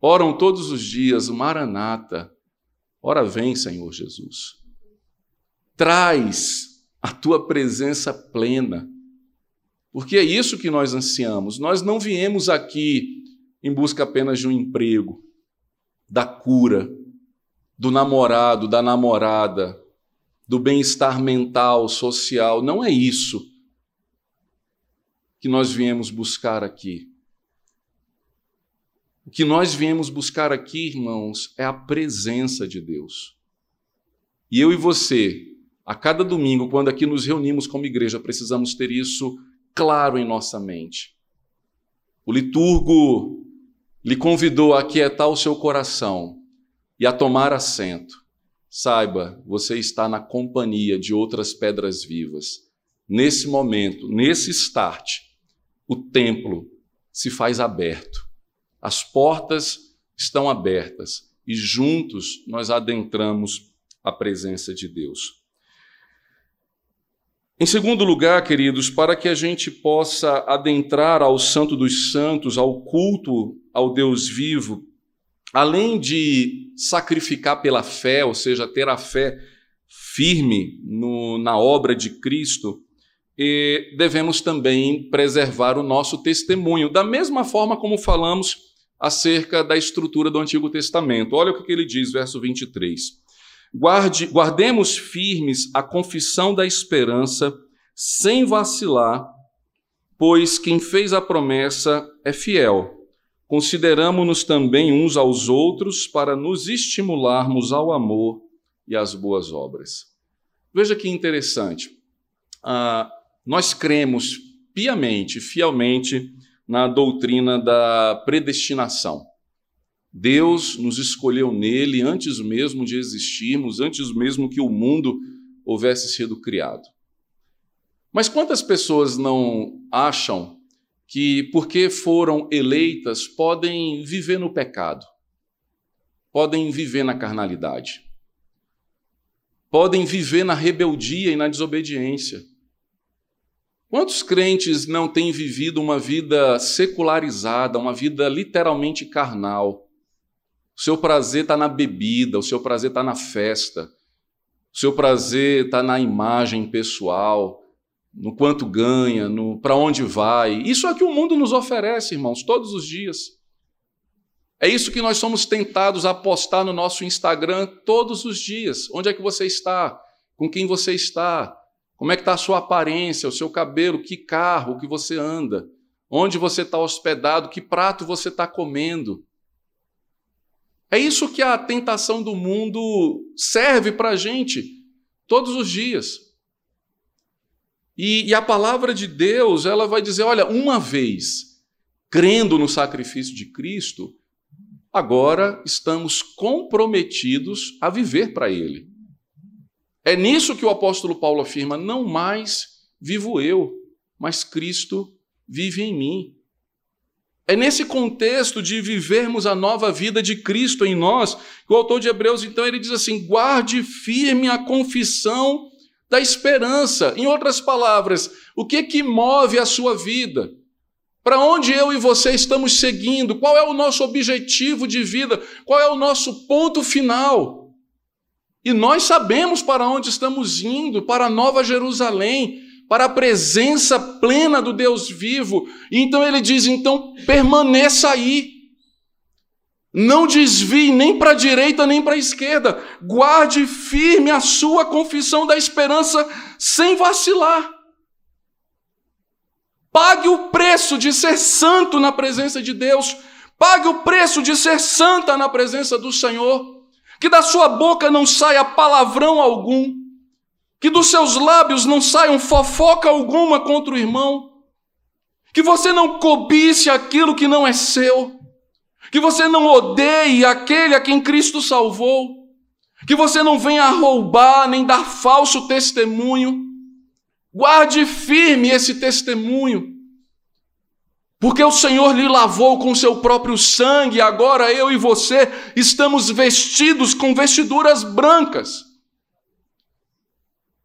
oram todos os dias, Maranata, ora vem, Senhor Jesus. Traz a tua presença plena, porque é isso que nós ansiamos. Nós não viemos aqui em busca apenas de um emprego, da cura, do namorado, da namorada, do bem-estar mental, social. Não é isso que nós viemos buscar aqui. O que nós viemos buscar aqui, irmãos, é a presença de Deus. E eu e você, a cada domingo, quando aqui nos reunimos como igreja, precisamos ter isso claro em nossa mente. O liturgo lhe convidou a aquietar o seu coração e a tomar assento. Saiba, você está na companhia de outras pedras vivas. Nesse momento, nesse start, o templo se faz aberto as portas estão abertas e juntos nós adentramos a presença de Deus. Em segundo lugar, queridos, para que a gente possa adentrar ao Santo dos Santos, ao culto ao Deus vivo, além de sacrificar pela fé, ou seja, ter a fé firme no, na obra de Cristo, devemos também preservar o nosso testemunho, da mesma forma como falamos acerca da estrutura do Antigo Testamento. Olha o que ele diz, verso 23. Guarde, guardemos firmes a confissão da esperança, sem vacilar, pois quem fez a promessa é fiel. Consideramos-nos também uns aos outros para nos estimularmos ao amor e às boas obras. Veja que interessante. Ah, nós cremos piamente, fielmente, na doutrina da predestinação. Deus nos escolheu nele antes mesmo de existirmos, antes mesmo que o mundo houvesse sido criado. Mas quantas pessoas não acham que, porque foram eleitas, podem viver no pecado, podem viver na carnalidade? podem viver na rebeldia e na desobediência. Quantos crentes não têm vivido uma vida secularizada, uma vida literalmente carnal? O seu prazer está na bebida, o seu prazer está na festa, o seu prazer está na imagem pessoal, no quanto ganha, no para onde vai. Isso é o que o mundo nos oferece, irmãos, todos os dias. É isso que nós somos tentados a postar no nosso Instagram todos os dias. Onde é que você está? Com quem você está? Como é que está a sua aparência, o seu cabelo, que carro que você anda, onde você está hospedado, que prato você está comendo. É isso que a tentação do mundo serve para a gente todos os dias. E, e, a palavra de Deus, ela vai dizer: olha, uma vez crendo no sacrifício de Cristo, agora estamos comprometidos a viver para Ele. É nisso que o apóstolo Paulo afirma: não mais vivo eu, mas Cristo vive em mim. É nesse contexto de vivermos a nova vida de Cristo em nós que o autor de Hebreus, então, ele diz assim: guarde firme a confissão da esperança. Em outras palavras, o que que move a sua vida? Para onde eu e você estamos seguindo? Qual é o nosso objetivo de vida? Qual é o nosso ponto final? E nós sabemos para onde estamos indo, para a Nova Jerusalém, para a presença plena do Deus vivo. Então ele diz: então permaneça aí. Não desvie nem para a direita nem para a esquerda. Guarde firme a sua confissão da esperança sem vacilar. Pague o preço de ser santo na presença de Deus. Pague o preço de ser santa na presença do Senhor que da sua boca não saia palavrão algum, que dos seus lábios não saiam fofoca alguma contra o irmão, que você não cobice aquilo que não é seu, que você não odeie aquele a quem Cristo salvou, que você não venha roubar nem dar falso testemunho. Guarde firme esse testemunho porque o Senhor lhe lavou com seu próprio sangue, agora eu e você estamos vestidos com vestiduras brancas.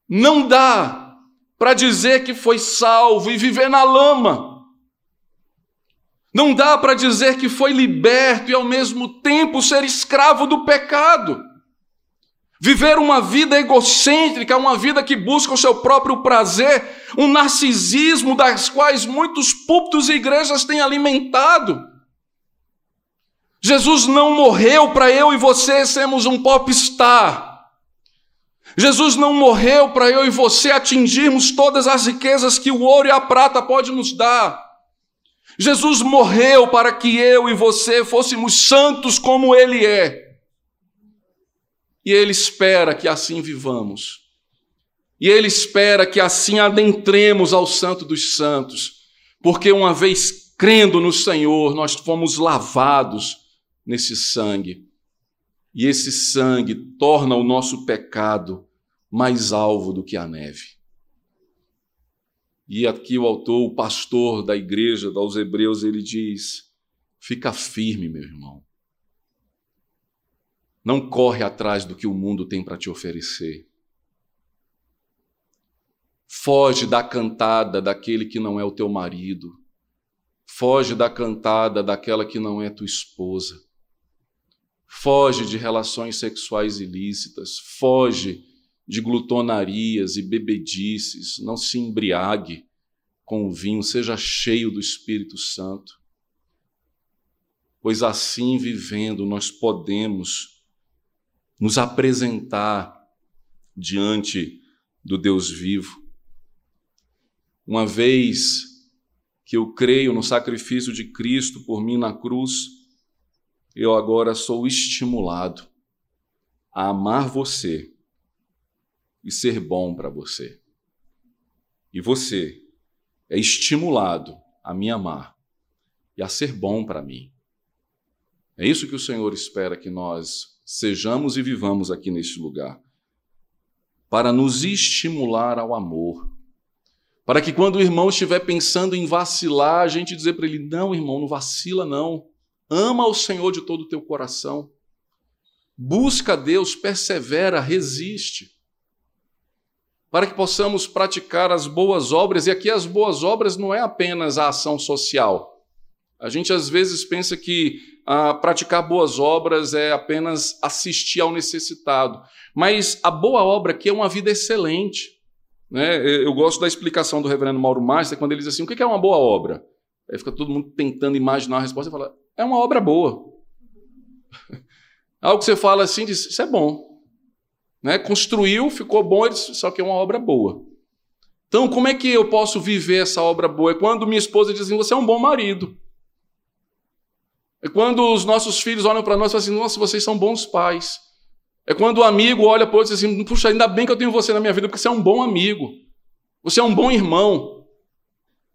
Não dá para dizer que foi salvo e viver na lama. Não dá para dizer que foi liberto e ao mesmo tempo ser escravo do pecado. Viver uma vida egocêntrica, uma vida que busca o seu próprio prazer, um narcisismo das quais muitos púlpitos e igrejas têm alimentado. Jesus não morreu para eu e você sermos um popstar. Jesus não morreu para eu e você atingirmos todas as riquezas que o ouro e a prata pode nos dar. Jesus morreu para que eu e você fôssemos santos como ele é. E Ele espera que assim vivamos. E Ele espera que assim adentremos ao Santo dos Santos, porque uma vez crendo no Senhor, nós fomos lavados nesse sangue. E esse sangue torna o nosso pecado mais alvo do que a neve. E aqui o autor, o pastor da igreja dos Hebreus, ele diz: fica firme, meu irmão. Não corre atrás do que o mundo tem para te oferecer. Foge da cantada daquele que não é o teu marido. Foge da cantada daquela que não é tua esposa. Foge de relações sexuais ilícitas. Foge de glutonarias e bebedices. Não se embriague com o vinho. Seja cheio do Espírito Santo. Pois assim vivendo nós podemos nos apresentar diante do Deus vivo. Uma vez que eu creio no sacrifício de Cristo por mim na cruz, eu agora sou estimulado a amar você e ser bom para você. E você é estimulado a me amar e a ser bom para mim. É isso que o Senhor espera que nós sejamos e vivamos aqui neste lugar, para nos estimular ao amor. Para que quando o irmão estiver pensando em vacilar, a gente dizer para ele: não, irmão, não vacila, não. Ama o Senhor de todo o teu coração. Busca Deus, persevera, resiste. para que possamos praticar as boas obras, e aqui as boas obras não é apenas a ação social. A gente às vezes pensa que ah, praticar boas obras é apenas assistir ao necessitado, mas a boa obra aqui é uma vida excelente. Né? Eu gosto da explicação do reverendo Mauro Márcio, quando ele diz assim: o que é uma boa obra? Aí fica todo mundo tentando imaginar a resposta e fala: é uma obra boa. Algo que você fala assim, diz, isso é bom. Né? Construiu, ficou bom, só que é uma obra boa. Então, como é que eu posso viver essa obra boa? É quando minha esposa diz assim: você é um bom marido. É quando os nossos filhos olham para nós e falam assim: nossa, vocês são bons pais. É quando o amigo olha para outro e diz assim: puxa, ainda bem que eu tenho você na minha vida, porque você é um bom amigo. Você é um bom irmão.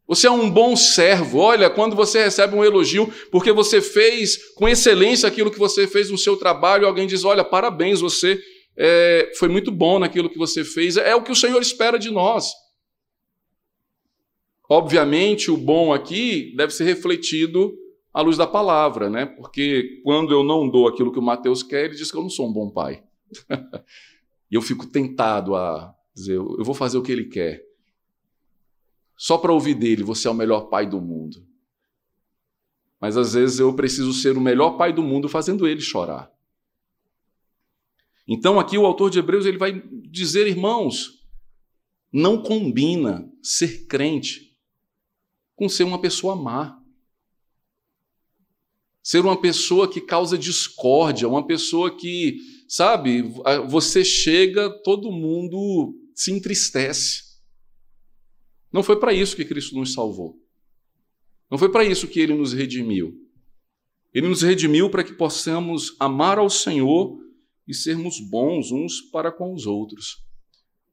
Você é um bom servo. Olha, quando você recebe um elogio porque você fez com excelência aquilo que você fez no seu trabalho, alguém diz: Olha, parabéns, você é, foi muito bom naquilo que você fez. É o que o Senhor espera de nós. Obviamente, o bom aqui deve ser refletido à luz da palavra, né? Porque quando eu não dou aquilo que o Mateus quer, ele diz que eu não sou um bom pai. e eu fico tentado a dizer, eu vou fazer o que ele quer. Só para ouvir dele, você é o melhor pai do mundo. Mas às vezes eu preciso ser o melhor pai do mundo fazendo ele chorar. Então aqui o autor de Hebreus ele vai dizer, irmãos, não combina ser crente com ser uma pessoa má ser uma pessoa que causa discórdia, uma pessoa que, sabe, você chega, todo mundo se entristece. Não foi para isso que Cristo nos salvou. Não foi para isso que ele nos redimiu. Ele nos redimiu para que possamos amar ao Senhor e sermos bons uns para com os outros.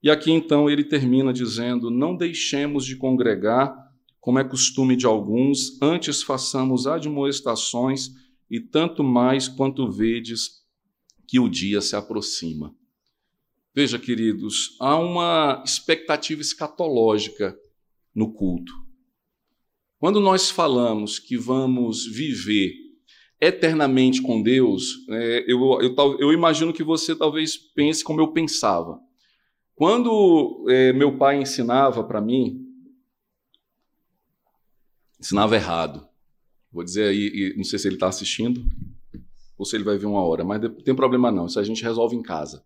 E aqui então ele termina dizendo: Não deixemos de congregar como é costume de alguns, antes façamos admoestações, e tanto mais quanto vedes que o dia se aproxima. Veja, queridos, há uma expectativa escatológica no culto. Quando nós falamos que vamos viver eternamente com Deus, é, eu, eu, eu, imagino que você talvez pense como eu pensava. Quando é, meu pai ensinava para mim, ensinava errado. Vou dizer aí, não sei se ele está assistindo ou se ele vai ver uma hora, mas não tem problema não, isso a gente resolve em casa.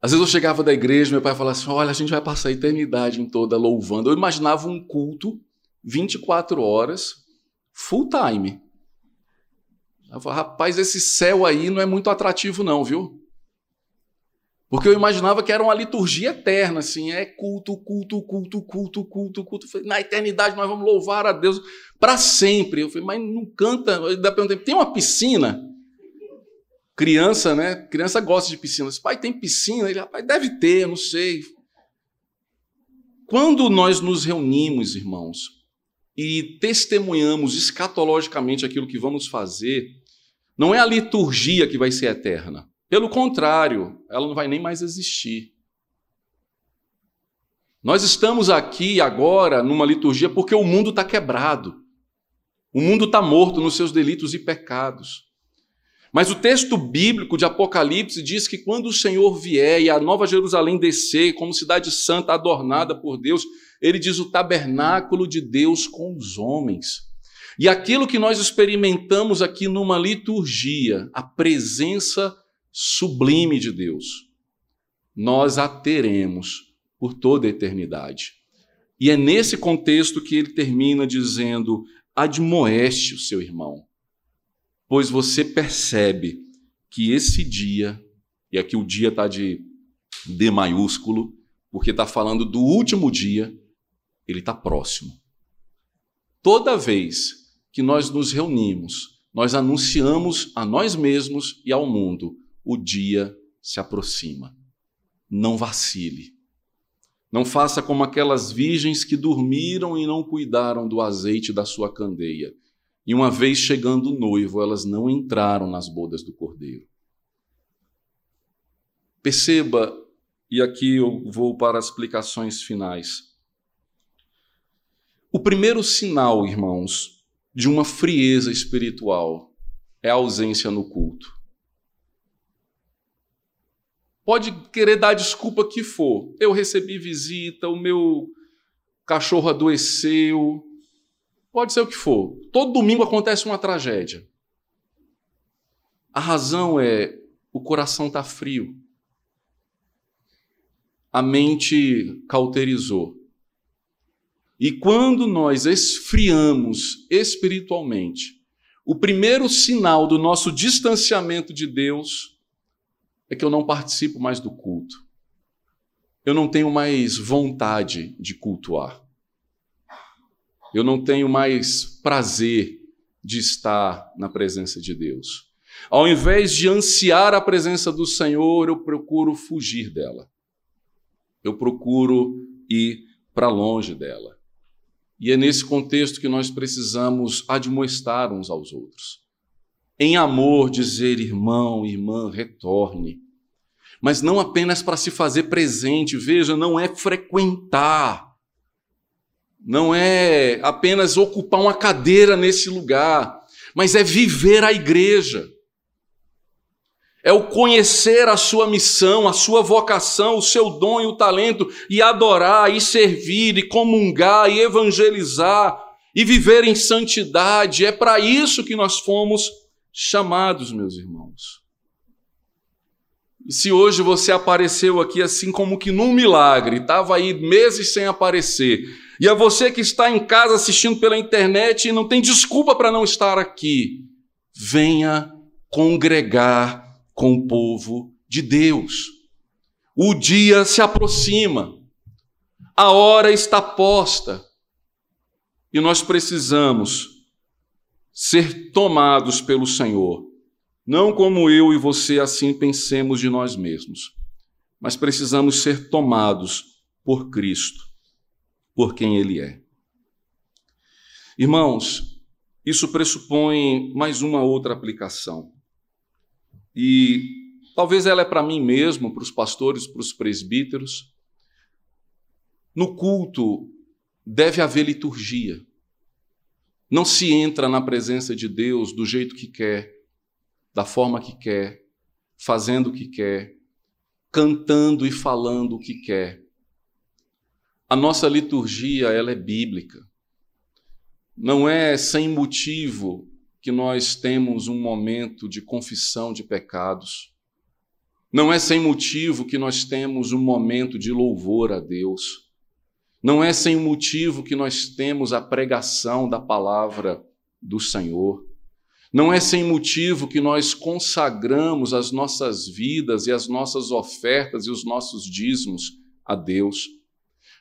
Às vezes eu chegava da igreja, meu pai falava assim: olha, a gente vai passar a eternidade em toda louvando. Eu imaginava um culto 24 horas, full time. Eu falava, rapaz, esse céu aí não é muito atrativo, não, viu? Porque eu imaginava que era uma liturgia eterna, assim, é culto, culto, culto, culto, culto, culto. Na eternidade nós vamos louvar a Deus para sempre. Eu falei, mas não canta. Eu tem uma piscina? Criança, né? Criança gosta de piscina. Disse, pai, tem piscina? Ele, rapaz, deve ter, não sei. Quando nós nos reunimos, irmãos, e testemunhamos escatologicamente aquilo que vamos fazer, não é a liturgia que vai ser eterna. Pelo contrário, ela não vai nem mais existir. Nós estamos aqui agora numa liturgia porque o mundo está quebrado. O mundo está morto nos seus delitos e pecados. Mas o texto bíblico de Apocalipse diz que quando o Senhor vier e a Nova Jerusalém descer, como cidade santa adornada por Deus, ele diz o tabernáculo de Deus com os homens. E aquilo que nós experimentamos aqui numa liturgia, a presença sublime de Deus, nós a teremos por toda a eternidade. E é nesse contexto que ele termina dizendo: admoeste o seu irmão, pois você percebe que esse dia, e aqui o dia está de D maiúsculo, porque está falando do último dia, ele está próximo. Toda vez que nós nos reunimos, nós anunciamos a nós mesmos e ao mundo o dia se aproxima. Não vacile. Não faça como aquelas virgens que dormiram e não cuidaram do azeite da sua candeia. E uma vez chegando o noivo, elas não entraram nas bodas do cordeiro. Perceba, e aqui eu vou para as explicações finais. O primeiro sinal, irmãos, de uma frieza espiritual é a ausência no culto. Pode querer dar a desculpa que for. Eu recebi visita, o meu cachorro adoeceu. Pode ser o que for. Todo domingo acontece uma tragédia. A razão é o coração está frio. A mente cauterizou. E quando nós esfriamos espiritualmente, o primeiro sinal do nosso distanciamento de Deus é que eu não participo mais do culto. Eu não tenho mais vontade de cultuar. Eu não tenho mais prazer de estar na presença de Deus. Ao invés de ansiar a presença do Senhor, eu procuro fugir dela. Eu procuro ir para longe dela. E é nesse contexto que nós precisamos admoestar uns aos outros. Em amor, dizer, irmão, irmã, retorne. Mas não apenas para se fazer presente, veja, não é frequentar, não é apenas ocupar uma cadeira nesse lugar, mas é viver a igreja é o conhecer a sua missão, a sua vocação, o seu dom e o talento, e adorar, e servir, e comungar, e evangelizar, e viver em santidade. É para isso que nós fomos chamados, meus irmãos. E se hoje você apareceu aqui assim como que num milagre, estava aí meses sem aparecer, e é você que está em casa assistindo pela internet e não tem desculpa para não estar aqui, venha congregar com o povo de Deus. O dia se aproxima, a hora está posta e nós precisamos ser tomados pelo Senhor. Não como eu e você assim pensemos de nós mesmos, mas precisamos ser tomados por Cristo, por quem Ele é. Irmãos, isso pressupõe mais uma outra aplicação. E talvez ela é para mim mesmo, para os pastores, para os presbíteros. No culto deve haver liturgia. Não se entra na presença de Deus do jeito que quer, da forma que quer, fazendo o que quer, cantando e falando o que quer. A nossa liturgia, ela é bíblica. Não é sem motivo que nós temos um momento de confissão de pecados. Não é sem motivo que nós temos um momento de louvor a Deus. Não é sem motivo que nós temos a pregação da palavra do Senhor. Não é sem motivo que nós consagramos as nossas vidas e as nossas ofertas e os nossos dízimos a Deus.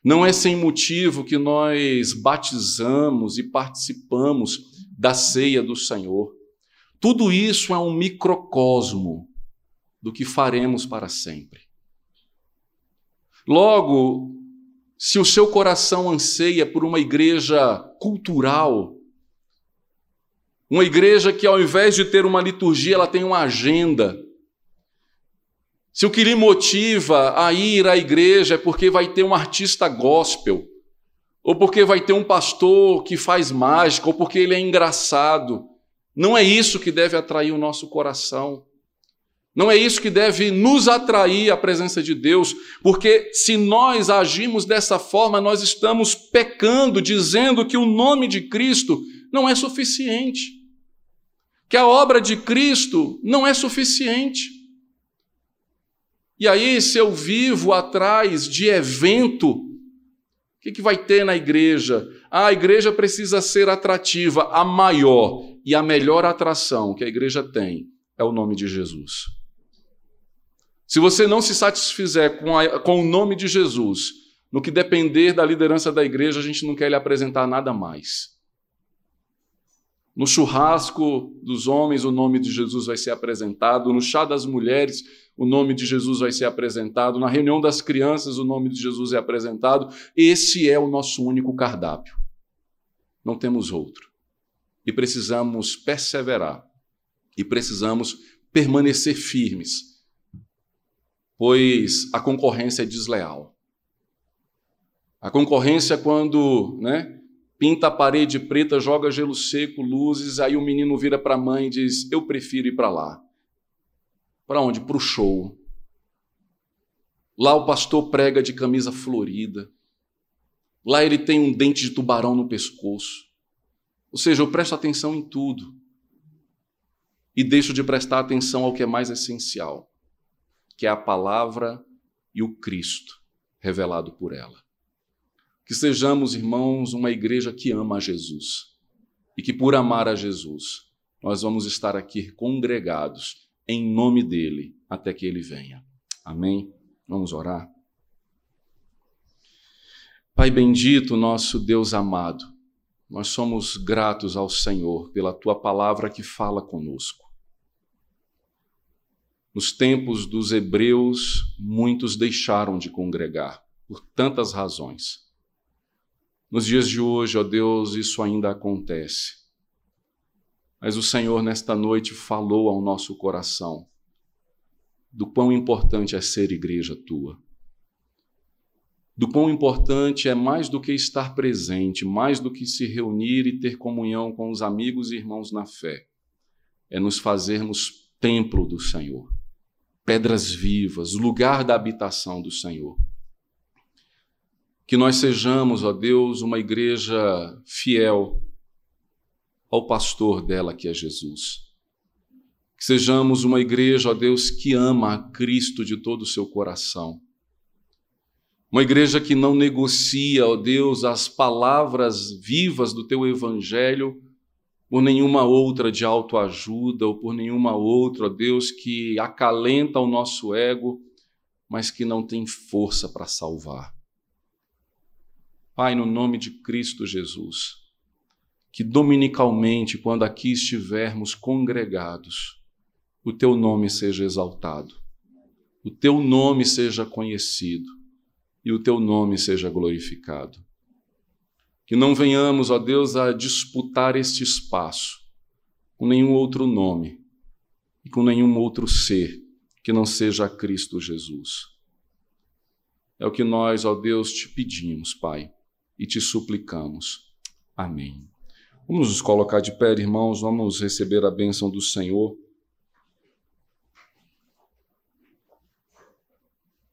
Não é sem motivo que nós batizamos e participamos da ceia do Senhor. Tudo isso é um microcosmo do que faremos para sempre. Logo, se o seu coração anseia por uma igreja cultural, uma igreja que ao invés de ter uma liturgia, ela tem uma agenda. Se o que lhe motiva a ir à igreja é porque vai ter um artista gospel, ou porque vai ter um pastor que faz mágica, ou porque ele é engraçado. Não é isso que deve atrair o nosso coração. Não é isso que deve nos atrair à presença de Deus, porque se nós agimos dessa forma, nós estamos pecando, dizendo que o nome de Cristo não é suficiente, que a obra de Cristo não é suficiente. E aí, se eu vivo atrás de evento, que, que vai ter na igreja? Ah, a igreja precisa ser atrativa. A maior e a melhor atração que a igreja tem é o nome de Jesus. Se você não se satisfizer com, a, com o nome de Jesus, no que depender da liderança da igreja, a gente não quer lhe apresentar nada mais. No churrasco dos homens, o nome de Jesus vai ser apresentado. No chá das mulheres, o nome de Jesus vai ser apresentado. Na reunião das crianças, o nome de Jesus é apresentado. Esse é o nosso único cardápio. Não temos outro. E precisamos perseverar. E precisamos permanecer firmes. Pois a concorrência é desleal. A concorrência, quando né, pinta a parede preta, joga gelo seco, luzes, aí o menino vira para a mãe e diz: Eu prefiro ir para lá. Para onde? Para o show. Lá o pastor prega de camisa florida. Lá ele tem um dente de tubarão no pescoço. Ou seja, eu presto atenção em tudo. E deixo de prestar atenção ao que é mais essencial, que é a palavra e o Cristo revelado por ela. Que sejamos, irmãos, uma igreja que ama a Jesus. E que por amar a Jesus, nós vamos estar aqui congregados em nome dele até que ele venha. Amém? Vamos orar. Pai bendito, nosso Deus amado, nós somos gratos ao Senhor pela tua palavra que fala conosco. Nos tempos dos hebreus, muitos deixaram de congregar, por tantas razões. Nos dias de hoje, ó Deus, isso ainda acontece. Mas o Senhor, nesta noite, falou ao nosso coração do quão importante é ser igreja tua do quão importante é mais do que estar presente, mais do que se reunir e ter comunhão com os amigos e irmãos na fé, é nos fazermos templo do Senhor, pedras vivas, lugar da habitação do Senhor. Que nós sejamos, ó Deus, uma igreja fiel ao pastor dela, que é Jesus. Que sejamos uma igreja, ó Deus, que ama a Cristo de todo o seu coração uma igreja que não negocia, ó Deus, as palavras vivas do teu evangelho por nenhuma outra de autoajuda ou por nenhuma outra, ó Deus, que acalenta o nosso ego, mas que não tem força para salvar. Pai, no nome de Cristo Jesus, que dominicalmente, quando aqui estivermos congregados, o teu nome seja exaltado, o teu nome seja conhecido e o teu nome seja glorificado. Que não venhamos, ó Deus, a disputar este espaço com nenhum outro nome e com nenhum outro ser que não seja Cristo Jesus. É o que nós, ó Deus, te pedimos, Pai, e te suplicamos. Amém. Vamos nos colocar de pé, irmãos, vamos receber a bênção do Senhor.